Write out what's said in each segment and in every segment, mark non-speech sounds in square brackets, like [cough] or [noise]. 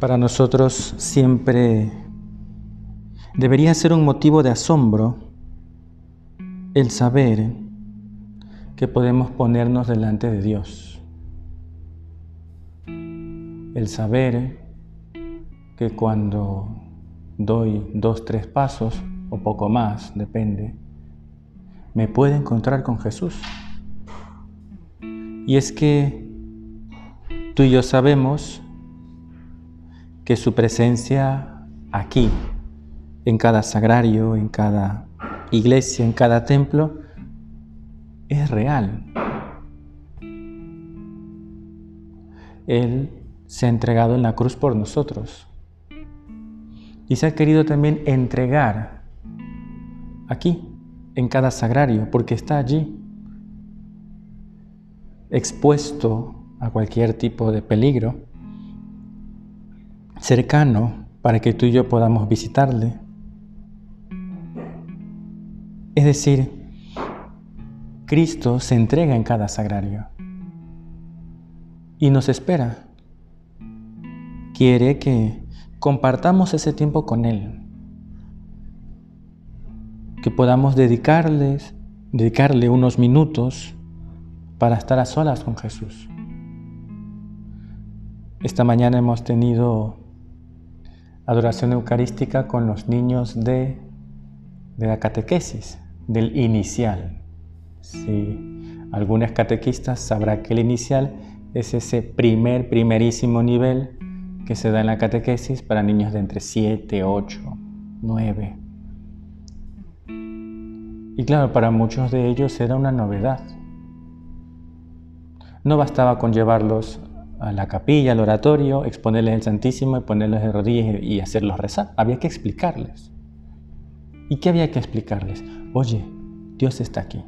Para nosotros siempre debería ser un motivo de asombro el saber que podemos ponernos delante de Dios. El saber que cuando doy dos, tres pasos o poco más, depende, me puedo encontrar con Jesús. Y es que tú y yo sabemos que su presencia aquí, en cada sagrario, en cada iglesia, en cada templo, es real. Él se ha entregado en la cruz por nosotros y se ha querido también entregar aquí, en cada sagrario, porque está allí, expuesto a cualquier tipo de peligro cercano para que tú y yo podamos visitarle. Es decir, Cristo se entrega en cada sagrario y nos espera. Quiere que compartamos ese tiempo con Él, que podamos dedicarles, dedicarle unos minutos para estar a solas con Jesús. Esta mañana hemos tenido adoración eucarística con los niños de, de la catequesis, del inicial. Si algunos catequistas sabrá que el inicial es ese primer, primerísimo nivel que se da en la catequesis para niños de entre 7, 8, 9. Y claro, para muchos de ellos era una novedad. No bastaba con llevarlos a la capilla, al oratorio, exponerles el Santísimo y ponerlos de rodillas y hacerlos rezar. Había que explicarles. ¿Y qué había que explicarles? Oye, Dios está aquí.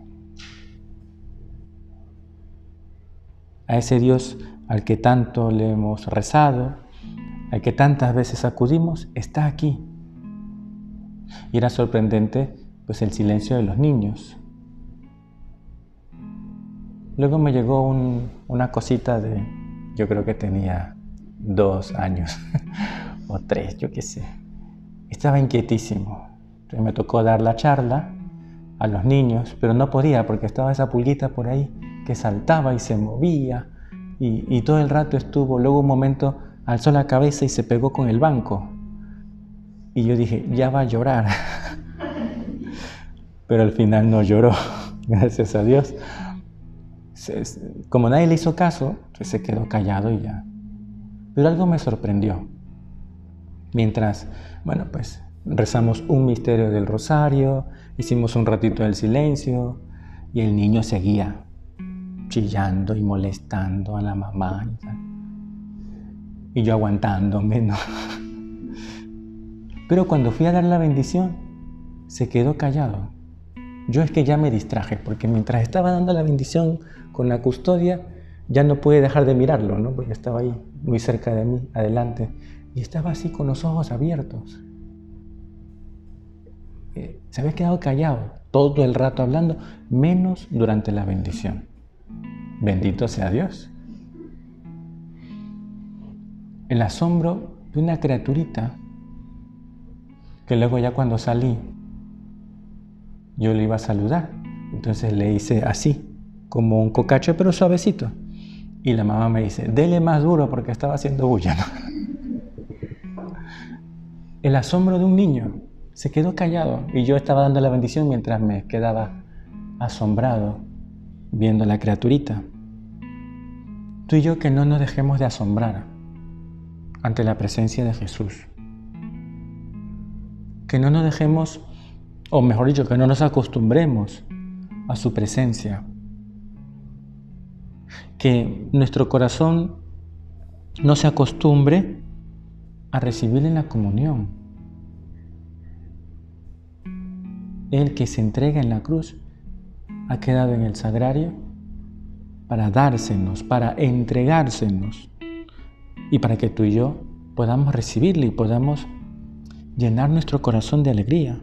A ese Dios al que tanto le hemos rezado, al que tantas veces acudimos, está aquí. Y era sorprendente pues el silencio de los niños. Luego me llegó una cosita de, yo creo que tenía dos años [laughs] o tres, yo qué sé. Estaba inquietísimo. Entonces me tocó dar la charla a los niños, pero no podía porque estaba esa pulguita por ahí que saltaba y se movía y, y todo el rato estuvo. Luego un momento alzó la cabeza y se pegó con el banco. Y yo dije, ya va a llorar. [laughs] pero al final no lloró, [laughs] gracias a Dios como nadie le hizo caso, pues se quedó callado y ya. Pero algo me sorprendió. Mientras, bueno, pues rezamos un misterio del rosario, hicimos un ratito del silencio y el niño seguía chillando y molestando a la mamá. Y, y yo aguantándome, ¿no? [laughs] Pero cuando fui a dar la bendición, se quedó callado. Yo es que ya me distraje, porque mientras estaba dando la bendición con la custodia, ya no pude dejar de mirarlo, ¿no? porque estaba ahí muy cerca de mí, adelante, y estaba así con los ojos abiertos. Eh, se había quedado callado todo el rato hablando, menos durante la bendición. Bendito sea Dios. El asombro de una criaturita que luego ya cuando salí, yo le iba a saludar. Entonces le hice así, como un cocacho, pero suavecito. Y la mamá me dice, dele más duro porque estaba haciendo bulla. [laughs] El asombro de un niño se quedó callado y yo estaba dando la bendición mientras me quedaba asombrado viendo a la criaturita. Tú y yo que no nos dejemos de asombrar ante la presencia de Jesús. Que no nos dejemos, o mejor dicho, que no nos acostumbremos a su presencia que nuestro corazón no se acostumbre a recibir en la comunión. El que se entrega en la cruz ha quedado en el sagrario para dársenos, para entregársenos y para que tú y yo podamos recibirle y podamos llenar nuestro corazón de alegría.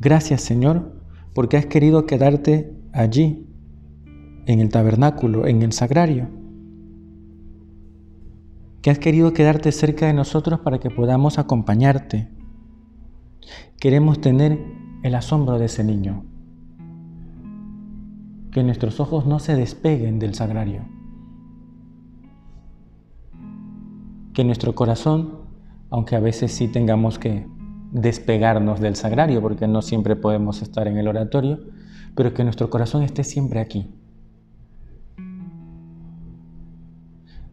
Gracias Señor porque has querido quedarte allí, en el tabernáculo, en el sagrario, que has querido quedarte cerca de nosotros para que podamos acompañarte. Queremos tener el asombro de ese niño, que nuestros ojos no se despeguen del sagrario, que nuestro corazón, aunque a veces sí tengamos que despegarnos del sagrario, porque no siempre podemos estar en el oratorio, pero que nuestro corazón esté siempre aquí.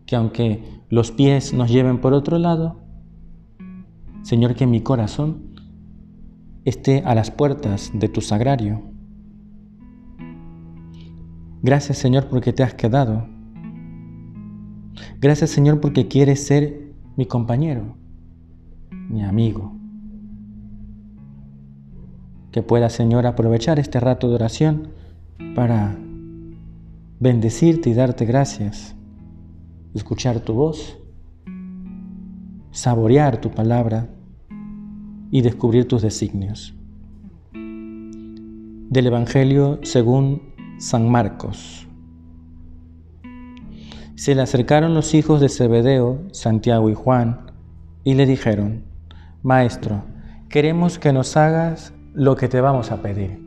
Que aunque los pies nos lleven por otro lado, Señor, que mi corazón esté a las puertas de tu sagrario. Gracias Señor porque te has quedado. Gracias Señor porque quieres ser mi compañero, mi amigo que pueda, Señor, aprovechar este rato de oración para bendecirte y darte gracias, escuchar tu voz, saborear tu palabra y descubrir tus designios. Del Evangelio según San Marcos. Se le acercaron los hijos de Zebedeo, Santiago y Juan, y le dijeron, Maestro, queremos que nos hagas lo que te vamos a pedir.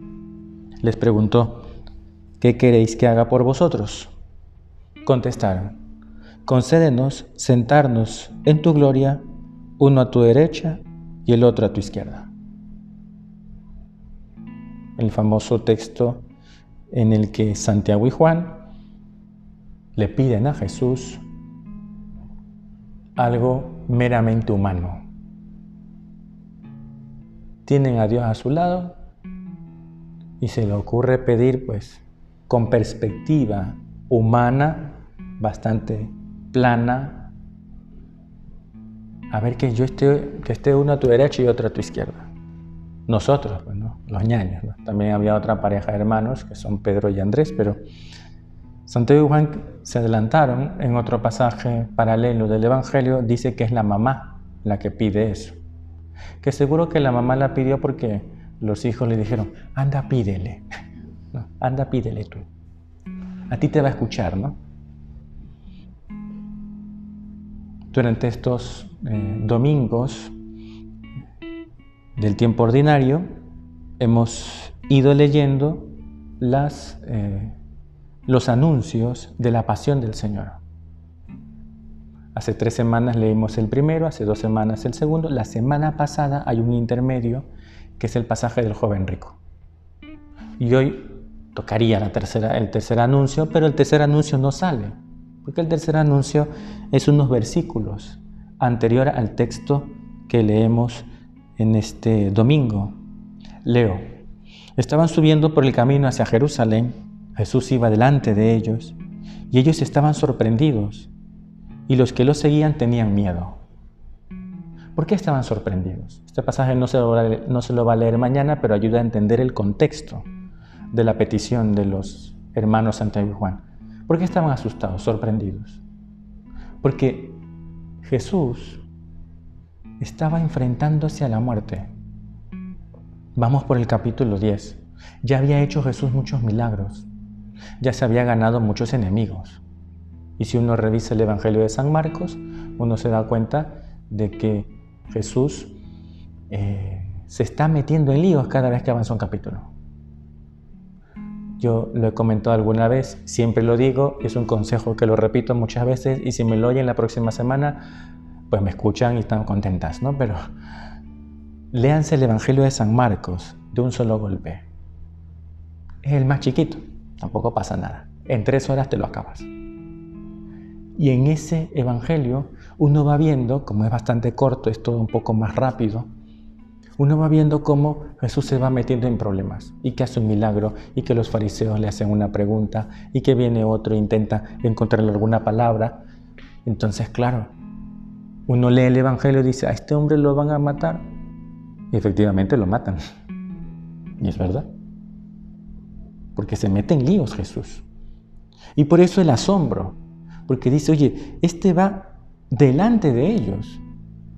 Les preguntó, ¿qué queréis que haga por vosotros? Contestaron, concédenos sentarnos en tu gloria, uno a tu derecha y el otro a tu izquierda. El famoso texto en el que Santiago y Juan le piden a Jesús algo meramente humano tienen a Dios a su lado y se le ocurre pedir pues con perspectiva humana, bastante plana, a ver que yo esté, que esté uno a tu derecha y otro a tu izquierda. Nosotros, pues, los ñaños. También había otra pareja de hermanos que son Pedro y Andrés, pero Santiago y Juan se adelantaron en otro pasaje paralelo del Evangelio, dice que es la mamá la que pide eso que seguro que la mamá la pidió porque los hijos le dijeron, anda pídele, [laughs] anda pídele tú. A ti te va a escuchar, ¿no? Durante estos eh, domingos del tiempo ordinario hemos ido leyendo las, eh, los anuncios de la pasión del Señor. Hace tres semanas leímos el primero, hace dos semanas el segundo. La semana pasada hay un intermedio que es el pasaje del joven rico. Y hoy tocaría la tercera, el tercer anuncio, pero el tercer anuncio no sale, porque el tercer anuncio es unos versículos anterior al texto que leemos en este domingo. Leo, estaban subiendo por el camino hacia Jerusalén, Jesús iba delante de ellos, y ellos estaban sorprendidos y los que lo seguían tenían miedo. ¿Por qué estaban sorprendidos? Este pasaje no se, lo va a leer, no se lo va a leer mañana, pero ayuda a entender el contexto de la petición de los hermanos Santiago y Juan. ¿Por qué estaban asustados, sorprendidos? Porque Jesús estaba enfrentándose a la muerte. Vamos por el capítulo 10. Ya había hecho Jesús muchos milagros. Ya se había ganado muchos enemigos. Y si uno revisa el Evangelio de San Marcos, uno se da cuenta de que Jesús eh, se está metiendo en líos cada vez que avanza un capítulo. Yo lo he comentado alguna vez, siempre lo digo, es un consejo que lo repito muchas veces y si me lo oyen la próxima semana, pues me escuchan y están contentas, ¿no? Pero léanse el Evangelio de San Marcos de un solo golpe. Es el más chiquito, tampoco pasa nada. En tres horas te lo acabas. Y en ese Evangelio uno va viendo, como es bastante corto, es todo un poco más rápido, uno va viendo cómo Jesús se va metiendo en problemas y que hace un milagro y que los fariseos le hacen una pregunta y que viene otro e intenta encontrarle alguna palabra Entonces, claro, uno lee el Evangelio y dice, a este hombre lo van a matar. Y efectivamente lo matan. Y es verdad. Porque se mete en líos Jesús. Y por eso el asombro. Porque dice, oye, este va delante de ellos.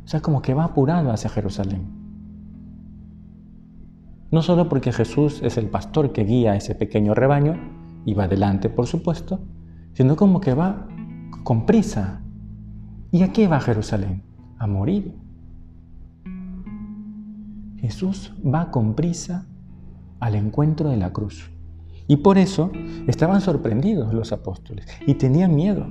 O sea, como que va apurado hacia Jerusalén. No solo porque Jesús es el pastor que guía ese pequeño rebaño, y va delante, por supuesto, sino como que va con prisa. ¿Y a qué va Jerusalén? A morir. Jesús va con prisa al encuentro de la cruz. Y por eso estaban sorprendidos los apóstoles y tenían miedo.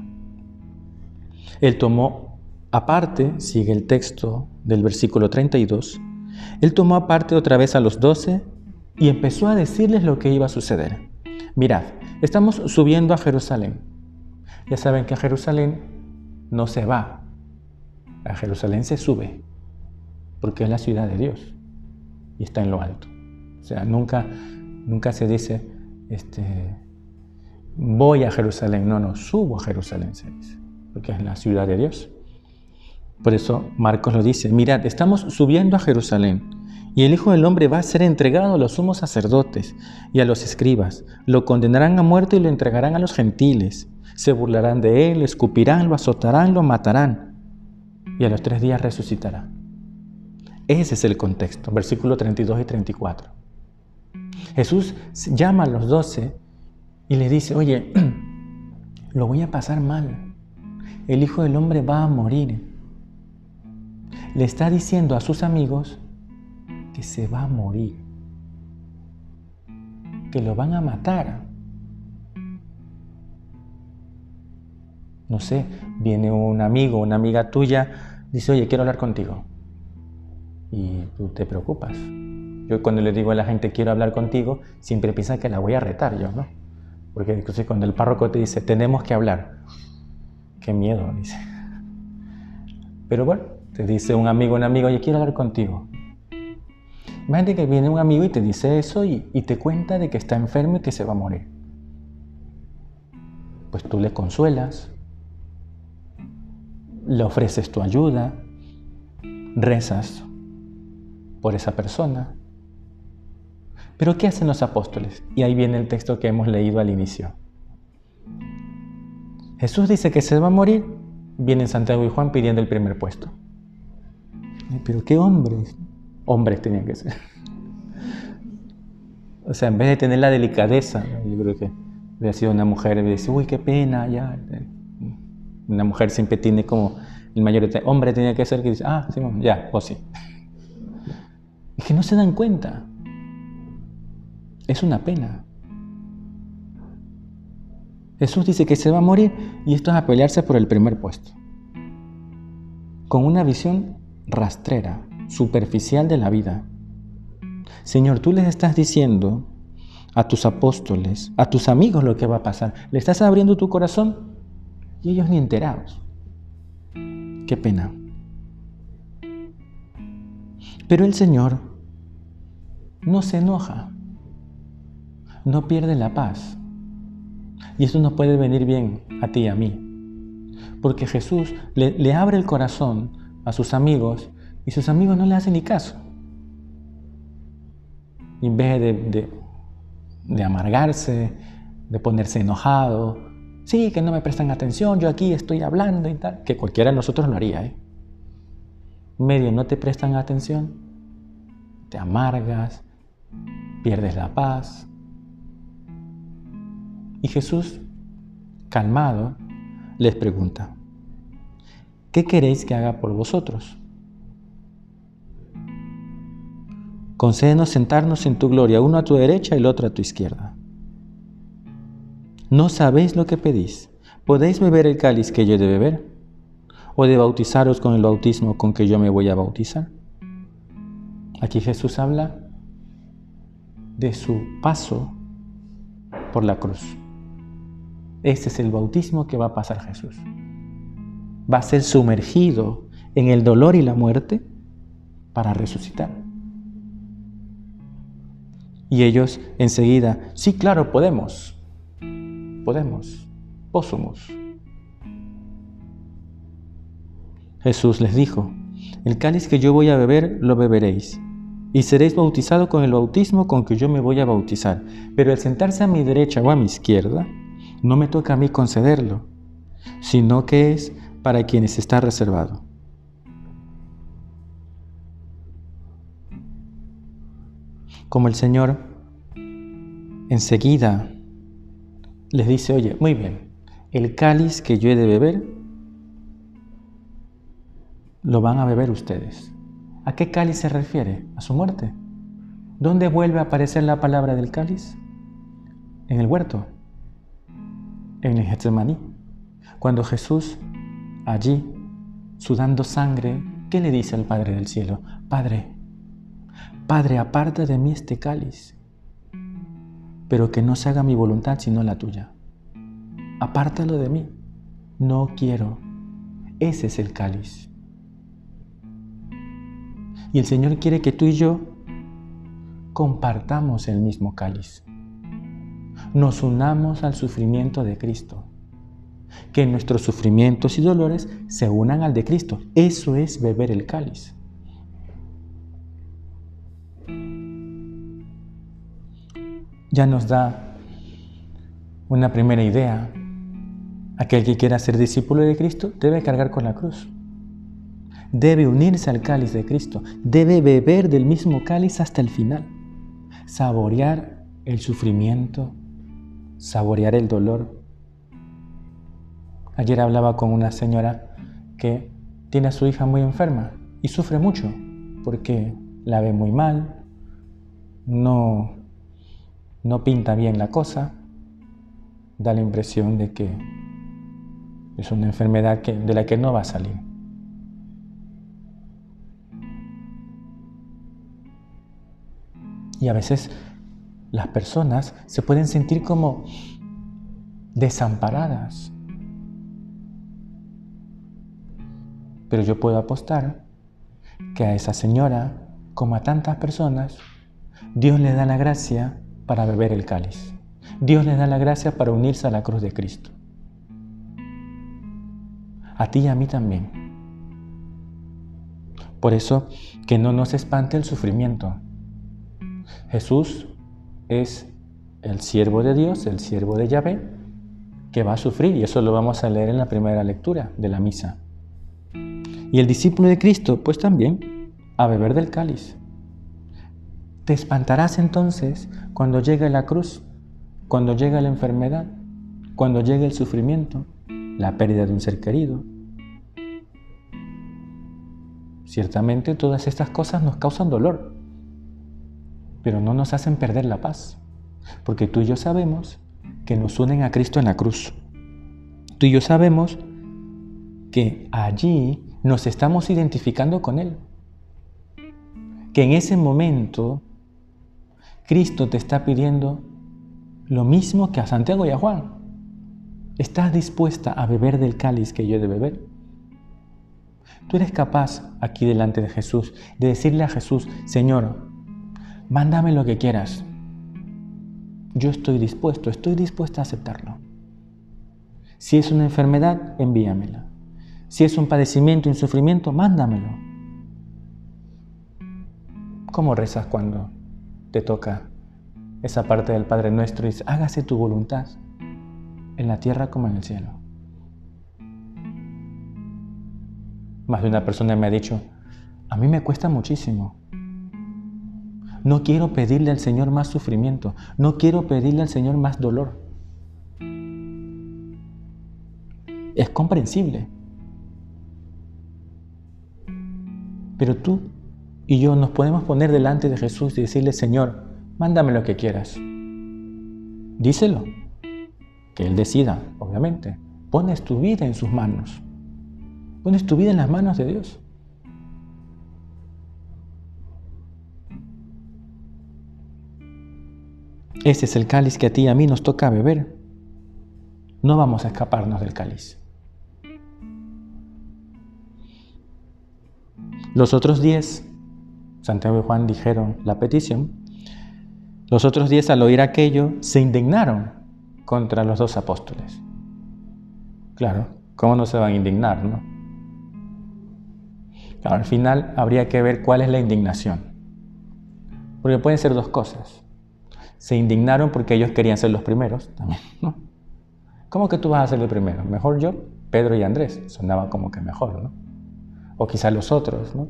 Él tomó aparte, sigue el texto del versículo 32, él tomó aparte otra vez a los doce y empezó a decirles lo que iba a suceder. Mirad, estamos subiendo a Jerusalén. Ya saben que a Jerusalén no se va, a Jerusalén se sube, porque es la ciudad de Dios y está en lo alto. O sea, nunca, nunca se dice, este, voy a Jerusalén, no, no, subo a Jerusalén, se dice, porque es la ciudad de Dios. Por eso Marcos lo dice, mirad, estamos subiendo a Jerusalén y el Hijo del Hombre va a ser entregado a los sumos sacerdotes y a los escribas. Lo condenarán a muerte y lo entregarán a los gentiles. Se burlarán de él, escupirán, lo azotarán, lo matarán. Y a los tres días resucitará. Ese es el contexto, versículo 32 y 34. Jesús llama a los doce y le dice, oye, [clears throat] lo voy a pasar mal. El Hijo del Hombre va a morir le está diciendo a sus amigos que se va a morir, que lo van a matar. No sé, viene un amigo, una amiga tuya, dice, oye, quiero hablar contigo. Y tú te preocupas. Yo cuando le digo a la gente, quiero hablar contigo, siempre piensa que la voy a retar yo, ¿no? Porque cuando el párroco te dice, tenemos que hablar, qué miedo, dice. Pero bueno, te dice un amigo, un amigo, oye, quiero hablar contigo. Imagínate que viene un amigo y te dice eso y, te cuenta de que está enfermo y que se va a morir. Pues tú le consuelas, le ofreces tu ayuda, rezas por esa persona. Pero ¿qué hacen los apóstoles? Y ahí viene el texto que hemos leído al inicio. Jesús dice que se va a morir, vienen Santiago y Juan pidiendo el primer puesto. Pero qué hombres. Hombres tenían que ser. O sea, en vez de tener la delicadeza, yo creo que hubiera sido una mujer y dice, uy, qué pena, ya. Una mujer siempre tiene como el mayor hombre tenía que ser que dice, ah, sí, ya, o sí. Es que no se dan cuenta. Es una pena. Jesús dice que se va a morir y esto es a pelearse por el primer puesto. Con una visión rastrera, superficial de la vida. Señor, tú les estás diciendo a tus apóstoles, a tus amigos lo que va a pasar. Le estás abriendo tu corazón y ellos ni enterados. Qué pena. Pero el Señor no se enoja, no pierde la paz. Y eso nos puede venir bien a ti y a mí. Porque Jesús le, abre el corazón a sus amigos y sus amigos no le hacen ni caso. En vez de, de, amargarse, de ponerse enojado, sí, que no me prestan atención, yo aquí estoy hablando y tal, que cualquiera de nosotros lo haría. ¿eh? Medio no te prestan atención, te amargas, pierdes la paz. Y Jesús, calmado, les pregunta, ¿qué queréis que haga por vosotros? Concédenos sentarnos en tu gloria, uno a tu derecha y el otro a tu izquierda. No sabéis lo que pedís. ¿Podéis beber el cáliz que yo he de beber? ¿O de bautizaros con el bautismo con que yo me voy a bautizar? Aquí Jesús habla de su paso por la cruz. Este es el bautismo que va a pasar Jesús va a ser sumergido en el dolor y la muerte para resucitar. Y ellos enseguida, sí, claro, podemos, podemos, posumos. Jesús les dijo, el cáliz que yo voy a beber, lo beberéis, y seréis bautizados con el bautismo con que yo me voy a bautizar. Pero el sentarse a mi derecha o a mi izquierda, no me toca a mí concederlo, sino que es para quienes está reservado. Como el Señor enseguida les dice, oye, muy bien, el cáliz que yo he de beber, lo van a beber ustedes. ¿A qué cáliz se refiere? A su muerte. ¿Dónde vuelve a aparecer la palabra del cáliz? En el huerto, en el Getsemaní. Cuando Jesús, allí, sudando sangre, ¿qué le dice al Padre del cielo? Padre, Padre, aparta de mí este cáliz, pero que no se haga mi voluntad sino la tuya. Apártalo de mí. No quiero. Ese es el cáliz. Y el Señor quiere que tú y yo compartamos el mismo cáliz. Nos unamos al sufrimiento de Cristo. Que nuestros sufrimientos y dolores se unan al de Cristo. Eso es beber el cáliz. Ya nos da una primera idea. Aquel que quiera ser discípulo de Cristo debe cargar con la cruz debe unirse al cáliz de Cristo, debe beber del mismo cáliz hasta el final, saborear el sufrimiento, saborear el dolor. Ayer hablaba con una señora que tiene a su hija muy enferma y sufre mucho porque la ve muy mal, no, no pinta bien la cosa, da la impresión de que es una enfermedad que, de la que no va a salir. Y a veces las personas se pueden sentir como desamparadas. Pero yo puedo apostar que a esa señora, como a tantas personas, Dios le da la gracia para beber el cáliz. Dios le da la gracia para unirse a la cruz de Cristo. A ti y a mí también. Por eso, que no nos espante el sufrimiento, Jesús es el siervo de Dios, el siervo de Yahvé, que va a sufrir, y eso lo vamos a leer en la primera lectura de la misa. Y el discípulo de Cristo, pues también, a beber del cáliz. Te espantarás entonces cuando llegue la cruz, cuando llegue la enfermedad, cuando llegue el sufrimiento, la pérdida de un ser querido. Ciertamente todas estas cosas nos causan dolor, pero no nos hacen perder la paz, porque tú y yo sabemos que nos unen a Cristo en la cruz. Tú y yo sabemos que allí nos estamos identificando con Él. Que en ese momento Cristo te está pidiendo lo mismo que a Santiago y a Juan. ¿Estás dispuesta a beber del cáliz que yo he de beber? Tú eres capaz aquí delante de Jesús de decirle a Jesús, Señor, mándame lo que quieras. Yo estoy dispuesto, estoy dispuesta a aceptarlo. Si es una enfermedad, envíamela. Si es un padecimiento, un sufrimiento, mándamelo. ¿Cómo rezas cuando te toca esa parte del Padre Nuestro y dice, hágase tu voluntad en la tierra como en el cielo? Más de una persona me ha dicho, a mí me cuesta muchísimo no quiero pedirle al Señor más sufrimiento. No quiero pedirle al Señor más dolor. Es comprensible. Pero tú y yo nos podemos poner delante de Jesús y decirle, Señor, mándame lo que quieras. Díselo. Que Él decida, obviamente. Pones tu vida en sus manos. Pones tu vida en las manos de Dios. Ese es el cáliz que a ti y a mí nos toca beber. No vamos a escaparnos del cáliz. Los otros diez, Santiago y Juan dijeron la petición, los otros diez al oír aquello se indignaron contra los dos apóstoles. Claro, ¿cómo no se van a indignar, no? al final habría que ver cuál es la indignación. Porque pueden ser dos cosas. Se indignaron porque ellos querían ser los primeros también, [laughs] ¿no? ¿Cómo que tú vas a ser el primero? Mejor yo, Pedro y Andrés. Sonaba como que mejor, ¿no? O quizás los otros, ¿no?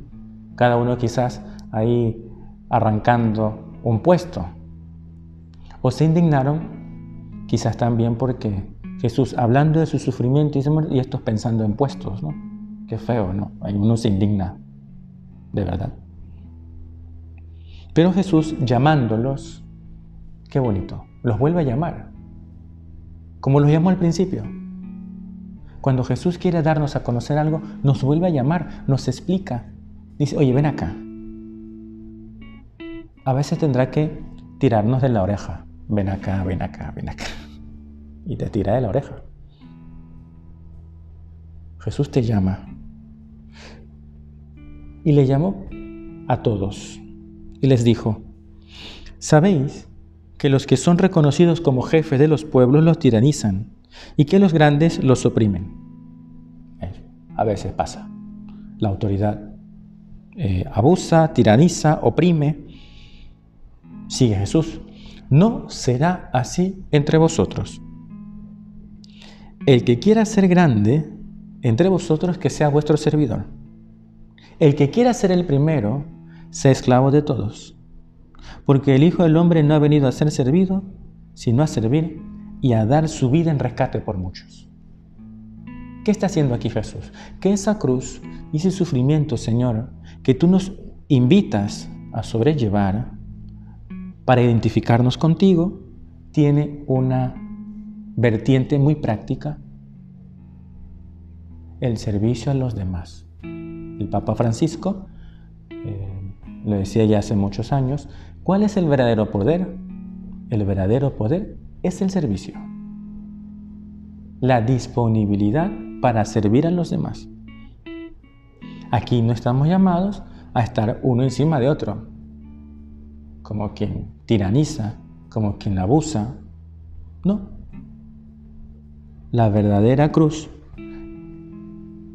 Cada uno quizás ahí arrancando un puesto. O se indignaron quizás también porque Jesús hablando de su sufrimiento y estos pensando en puestos, ¿no? Qué feo, ¿no? Uno se indigna, de verdad. Pero Jesús llamándolos, qué bonito, los vuelve a llamar, como los llamó al principio. Cuando Jesús quiere darnos a conocer algo, nos vuelve a llamar, nos explica. Dice, oye, ven acá. A veces tendrá que tirarnos de la oreja. Ven acá, ven acá, ven acá y te tira de la oreja. Jesús te llama. Y le llamó a todos y les dijo, ¿sabéis que los que son reconocidos como jefes de los pueblos los tiranizan y que los grandes los oprimen? A veces pasa. La autoridad eh, abusa, tiraniza, oprime. Sigue Jesús. No será así entre vosotros. El que quiera ser grande entre vosotros, que sea vuestro servidor. El que quiera ser el primero, sea esclavo de todos. Porque el Hijo del Hombre no ha venido a ser servido, sino a servir y a dar su vida en rescate por muchos. ¿Qué está haciendo aquí Jesús? Que esa cruz y ese sufrimiento, Señor, que tú nos invitas a sobrellevar para identificarnos contigo, tiene una vertiente muy práctica, el servicio a los demás. El Papa Francisco eh, lo decía ya hace muchos años, ¿cuál es el verdadero poder? El verdadero poder es el servicio, la disponibilidad para servir a los demás. Aquí no estamos llamados a estar uno encima de otro, como quien tiraniza, como quien abusa. No, la verdadera cruz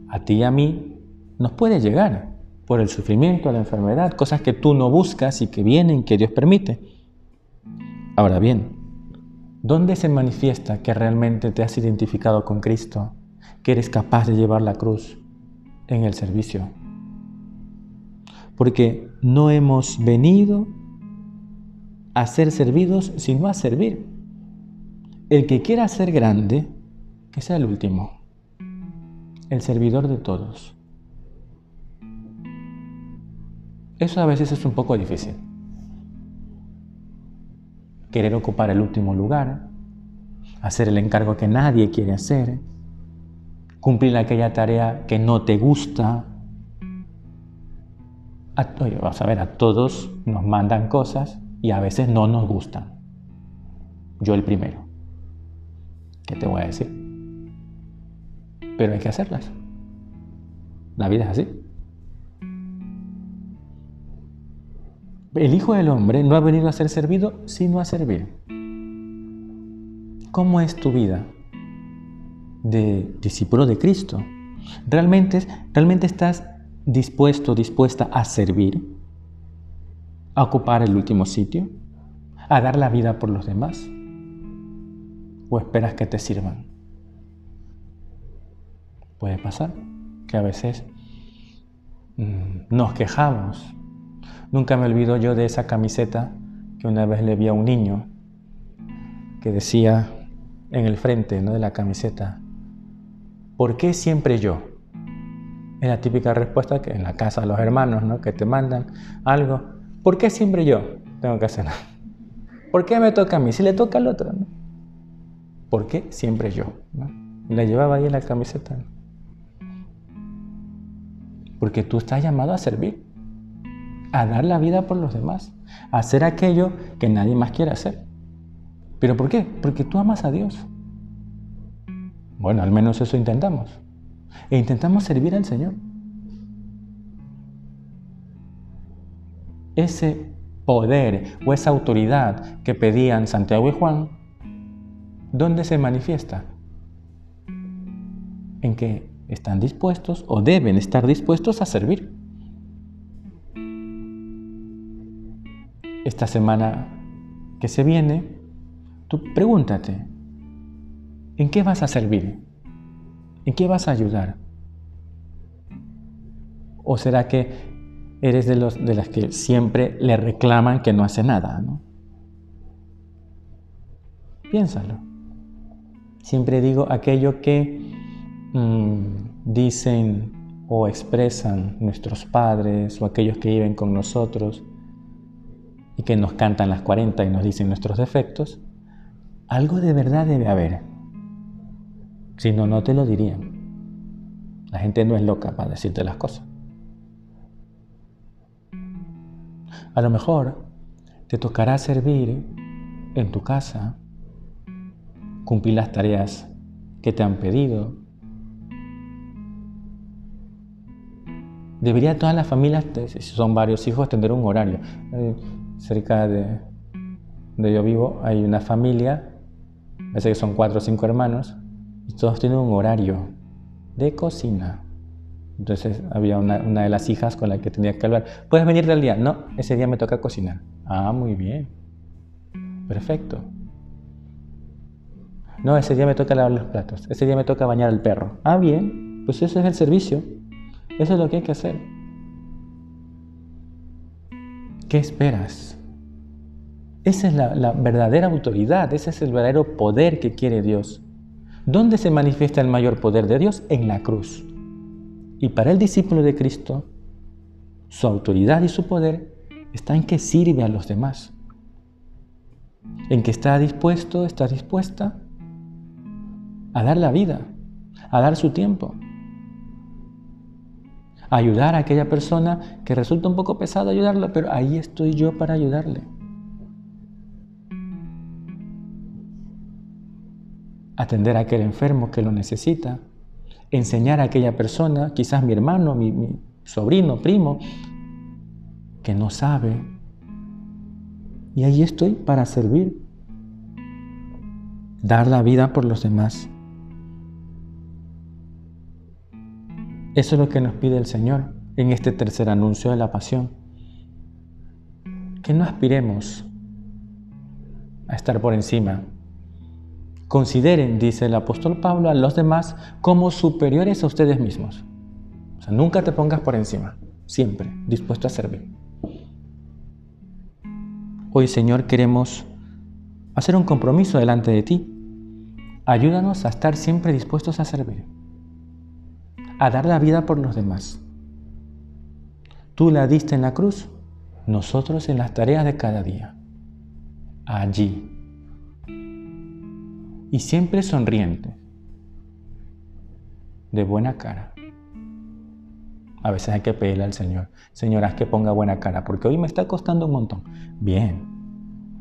a ti y a mí nos puede llegar por el sufrimiento, la enfermedad, cosas que tú no buscas y que vienen, que Dios permite. Ahora bien, ¿dónde se manifiesta que realmente te has identificado con Cristo, que eres capaz de llevar la cruz en el servicio? Porque no hemos venido a ser servidos, sino a servir. El que quiera ser grande, que sea el último, el servidor de todos. Eso a veces es un poco difícil. Querer ocupar el último lugar, hacer el encargo que nadie quiere hacer, cumplir aquella tarea que no te gusta. oye, vamos a ver, a todos nos mandan cosas y a veces no nos gustan. Yo el primero. ¿Qué te voy a decir? pero hay que hacerlas. La vida es así. El Hijo del Hombre no ha venido a ser servido, sino a servir. ¿Cómo es tu vida de discípulo de Cristo? ¿Realmente, ¿Realmente estás dispuesto, dispuesta a servir? ¿A ocupar el último sitio? ¿A dar la vida por los demás? ¿O esperas que te sirvan? Puede pasar que a veces mm, nos quejamos. Nunca me olvido yo de esa camiseta que una vez le vi a un niño que decía en el frente ¿no? de la camiseta, ¿por qué siempre yo? Es la típica respuesta que en la casa de los hermanos, ¿no? que te mandan algo, ¿por qué siempre yo tengo que hacer? ¿Por qué me toca a mí? Si le toca al otro. ¿no? ¿Por qué siempre yo? la llevaba ahí la camiseta. Porque tú estás llamado a servir, a dar la vida por los demás, a hacer aquello que nadie más quiere hacer. ¿Pero por qué? Porque tú amas a Dios. Bueno, al menos eso intentamos. E intentamos servir al Señor. Ese poder o esa autoridad que pedían Santiago y Juan, ¿dónde se manifiesta? En que están dispuestos o deben estar dispuestos a servir. Esta semana que se viene, tú pregúntate, ¿en qué vas a servir? ¿En qué vas a ayudar? ¿O será que eres de, los, de las que siempre le reclaman que no hace nada? Piénsalo. Siempre digo aquello que mm, dicen o expresan nuestros padres o aquellos que viven con nosotros y que nos cantan las 40 y nos dicen nuestros defectos, algo de verdad debe haber. Si no, no te lo dirían. La gente no es loca para decirte las cosas. A lo mejor te tocará servir en tu casa, cumplir las tareas que te han pedido. Debería todas las familias, si son varios hijos, tener un horario. Cerca de donde yo vivo hay una familia, parece que son cuatro o cinco hermanos, y todos tienen un horario de cocina. Entonces había una, de las hijas con la que tenía que hablar. ¿Puedes venir del día? No, ese día me toca cocinar. Ah, muy bien. Perfecto. No, ese día me toca lavar los platos. Ese día me toca bañar al perro. Ah, bien. Pues ese es el servicio. Eso es lo que hay que hacer. ¿Qué esperas? Esa es la, la verdadera autoridad, ese es el verdadero poder que quiere Dios. ¿Dónde se manifiesta el mayor poder de Dios? En la cruz. Y para el discípulo de Cristo, su autoridad y su poder está en que sirve a los demás, en que está dispuesto, está dispuesta a dar la vida, a dar su tiempo, ayudar a aquella persona que resulta un poco pesado ayudarla, pero ahí estoy yo para ayudarle. Atender a aquel enfermo que lo necesita, enseñar a aquella persona, quizás mi hermano, mi, sobrino, primo, que no sabe. Y ahí estoy para servir, dar la vida por los demás. Eso es lo que nos pide el Señor en este tercer anuncio de la pasión. Que no aspiremos a estar por encima, Consideren, dice el apóstol Pablo, a los demás como superiores a ustedes mismos. O sea, nunca te pongas por encima, siempre dispuesto a servir. Hoy, Señor, queremos hacer un compromiso delante de ti. Ayúdanos a estar siempre dispuestos a servir, a dar la vida por los demás. Tú la diste en la cruz, nosotros en las tareas de cada día. Allí y siempre sonriente, de buena cara. A veces hay que pedirle al Señor, Señor, haz que ponga buena cara, porque hoy me está costando un montón. Bien,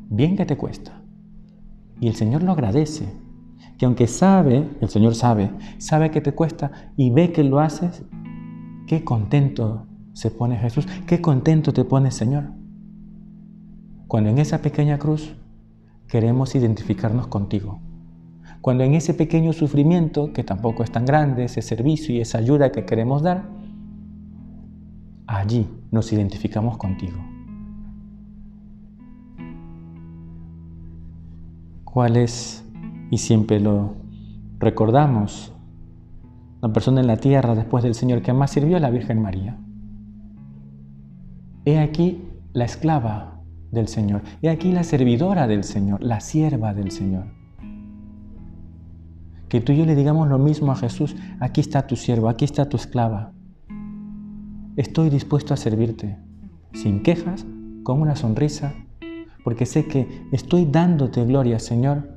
bien que te cuesta. Y el Señor lo agradece, que aunque sabe, el Señor sabe, sabe que te cuesta y ve que lo haces, qué contento se pone Jesús, qué contento te pone Señor. Cuando en esa pequeña cruz queremos identificarnos contigo cuando en ese pequeño sufrimiento, que tampoco es tan grande, ese servicio y esa ayuda que queremos dar, allí nos identificamos contigo. ¿Cuál es, y siempre lo recordamos, la persona en la tierra después del Señor que más sirvió? La Virgen María. He aquí la esclava del Señor. He aquí la servidora del Señor, la sierva del Señor. Que tú y yo le digamos lo mismo a Jesús, aquí está tu siervo, aquí está tu esclava. Estoy dispuesto a servirte, sin quejas, con una sonrisa, porque sé que estoy dándote gloria, Señor.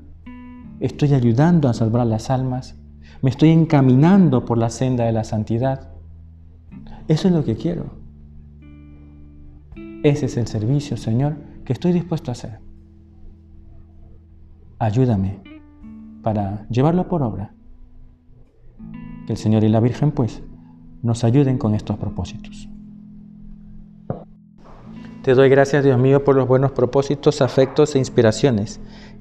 Estoy ayudando a salvar las almas, me estoy encaminando por la senda de la santidad. Eso es lo que quiero. Ese es el servicio, Señor, que estoy dispuesto a hacer. Ayúdame para llevarlo por obra. Que el Señor y la Virgen, pues, nos ayuden con estos propósitos. Te doy gracias, Dios mío, por los buenos propósitos, afectos e inspiraciones